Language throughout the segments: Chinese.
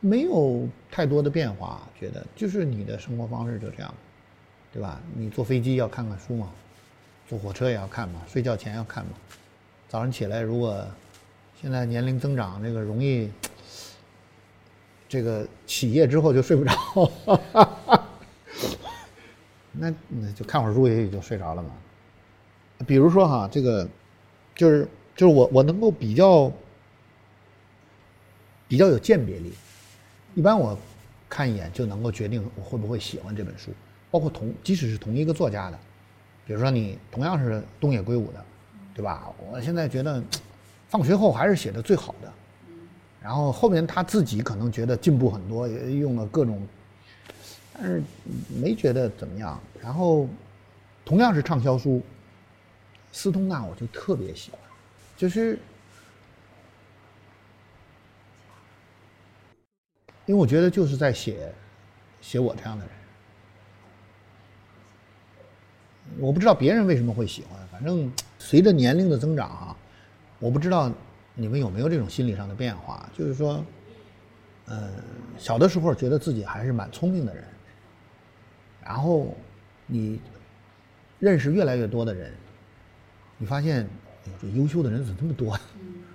没有太多的变化，觉得就是你的生活方式就这样，对吧？你坐飞机要看看书嘛，坐火车也要看嘛，睡觉前要看嘛。早上起来如果现在年龄增长，这个容易这个起夜之后就睡不着，那那就看会儿书也就睡着了嘛。比如说哈，这个就是就是我我能够比较比较有鉴别力。一般我看一眼就能够决定我会不会喜欢这本书，包括同即使是同一个作家的，比如说你同样是东野圭吾的，对吧？我现在觉得放学后还是写的最好的，然后后面他自己可能觉得进步很多，也用了各种，但是没觉得怎么样。然后同样是畅销书，斯通纳我就特别喜欢，就是。因为我觉得就是在写，写我这样的人。我不知道别人为什么会喜欢，反正随着年龄的增长啊，我不知道你们有没有这种心理上的变化，就是说，嗯，小的时候觉得自己还是蛮聪明的人，然后你认识越来越多的人，你发现，哎呦，这优秀的人怎么这么多？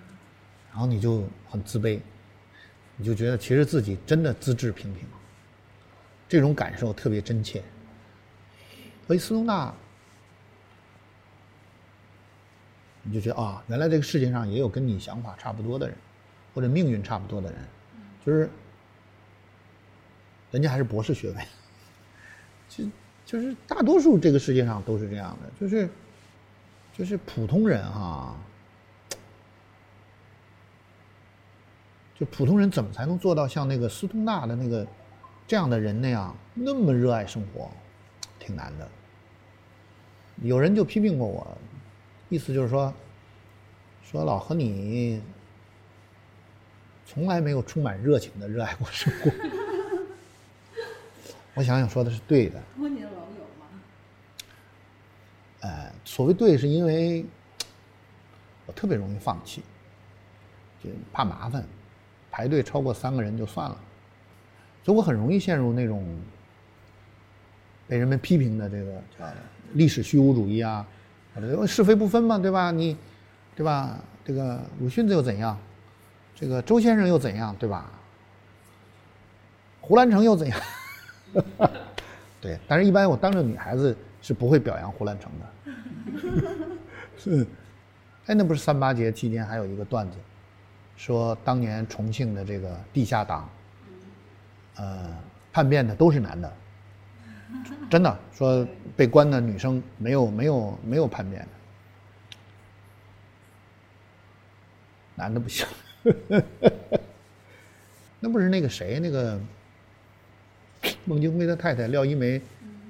然后你就很自卑。你就觉得其实自己真的资质平平，这种感受特别真切。所以斯通纳，你就觉得啊，原来这个世界上也有跟你想法差不多的人，或者命运差不多的人，就是人家还是博士学位，就就是大多数这个世界上都是这样的，就是就是普通人哈。就普通人怎么才能做到像那个斯通纳的那个这样的人那样那么热爱生活，挺难的。有人就批评过我，意思就是说，说老何你从来没有充满热情的热爱过生活。我想想说的是对的。多年老友吗？哎，所谓对，是因为我特别容易放弃，就怕麻烦。排队超过三个人就算了，所以我很容易陷入那种被人们批评的这个叫历史虚无主义啊，是非不分嘛，对吧？你，对吧？这个鲁迅又怎样？这个周先生又怎样？对吧？胡兰成又怎样？对，但是一般我当着女孩子是不会表扬胡兰成的。是，哎，那不是三八节期间还有一个段子。说当年重庆的这个地下党，呃，叛变的都是男的，真的说被关的女生没有没有没有叛变的，男的不行，那不是那个谁那个孟京辉的太太廖一梅，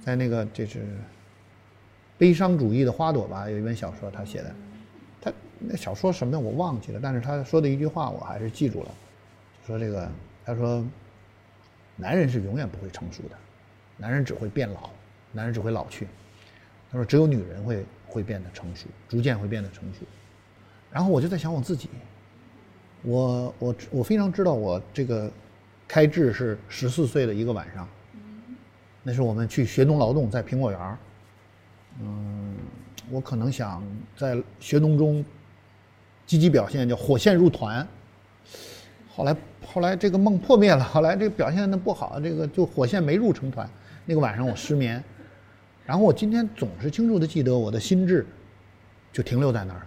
在那个这是悲伤主义的花朵吧？有一本小说他写的。那小说什么我忘记了，但是他说的一句话我还是记住了，说这个他说，男人是永远不会成熟的，男人只会变老，男人只会老去。他说只有女人会会变得成熟，逐渐会变得成熟。然后我就在想我自己，我我我非常知道我这个开智是十四岁的一个晚上，那是我们去学农劳动在苹果园嗯，我可能想在学农中。积极表现叫火线入团，后来后来这个梦破灭了，后来这个表现的不好，这个就火线没入成团。那个晚上我失眠，然后我今天总是清楚的记得我的心智就停留在那儿了。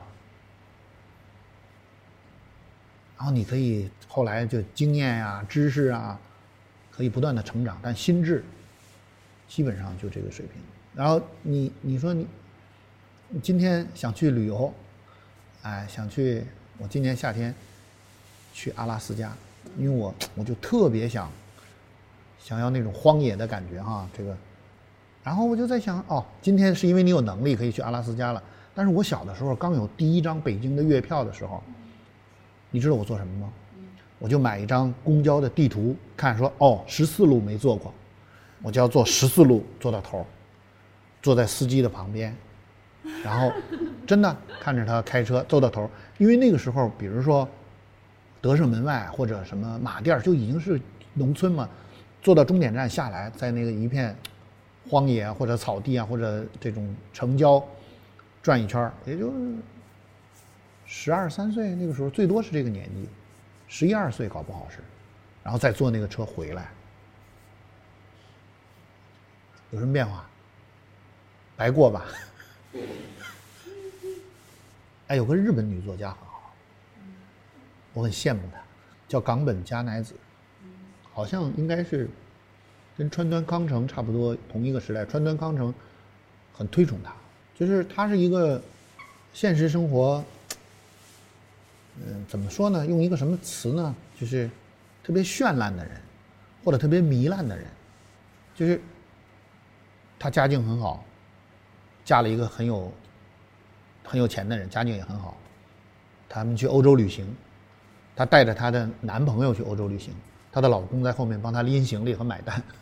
然后你可以后来就经验呀、知识啊，可以不断的成长，但心智基本上就这个水平。然后你你说你今天想去旅游。哎，想去！我今年夏天去阿拉斯加，因为我我就特别想想要那种荒野的感觉哈。这个，然后我就在想，哦，今天是因为你有能力可以去阿拉斯加了。但是我小的时候刚有第一张北京的月票的时候，你知道我做什么吗？我就买一张公交的地图，看说哦，十四路没坐过，我就要坐十四路坐到头，坐在司机的旁边，然后真的看着他开车坐到头，因为那个时候，比如说德胜门外或者什么马甸儿就已经是农村嘛，坐到终点站下来，在那个一片荒野或者草地啊或者这种城郊转一圈儿，也就十二三岁那个时候，最多是这个年纪。十一二岁搞不好是，然后再坐那个车回来，有什么变化？白过吧？哎，有个日本女作家很好，我很羡慕她，叫冈本加乃子，好像应该是跟川端康成差不多同一个时代。川端康成很推崇他，就是他是一个现实生活。嗯，怎么说呢？用一个什么词呢？就是特别绚烂的人，或者特别糜烂的人，就是他家境很好，嫁了一个很有很有钱的人，家境也很好。他们去欧洲旅行，她带着她的男朋友去欧洲旅行，她的老公在后面帮她拎行李和买单。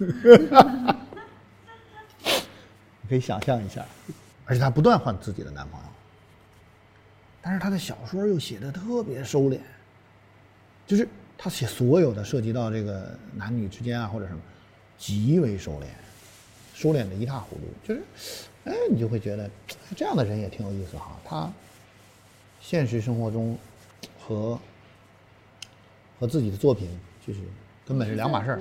你可以想象一下，而且她不断换自己的男朋友。但是她的小说又写的特别收敛，就是她写所有的涉及到这个男女之间啊或者什么，极为收敛，收敛的一塌糊涂。就是，哎，你就会觉得这样的人也挺有意思哈。他现实生活中和和自己的作品根本是两码事儿。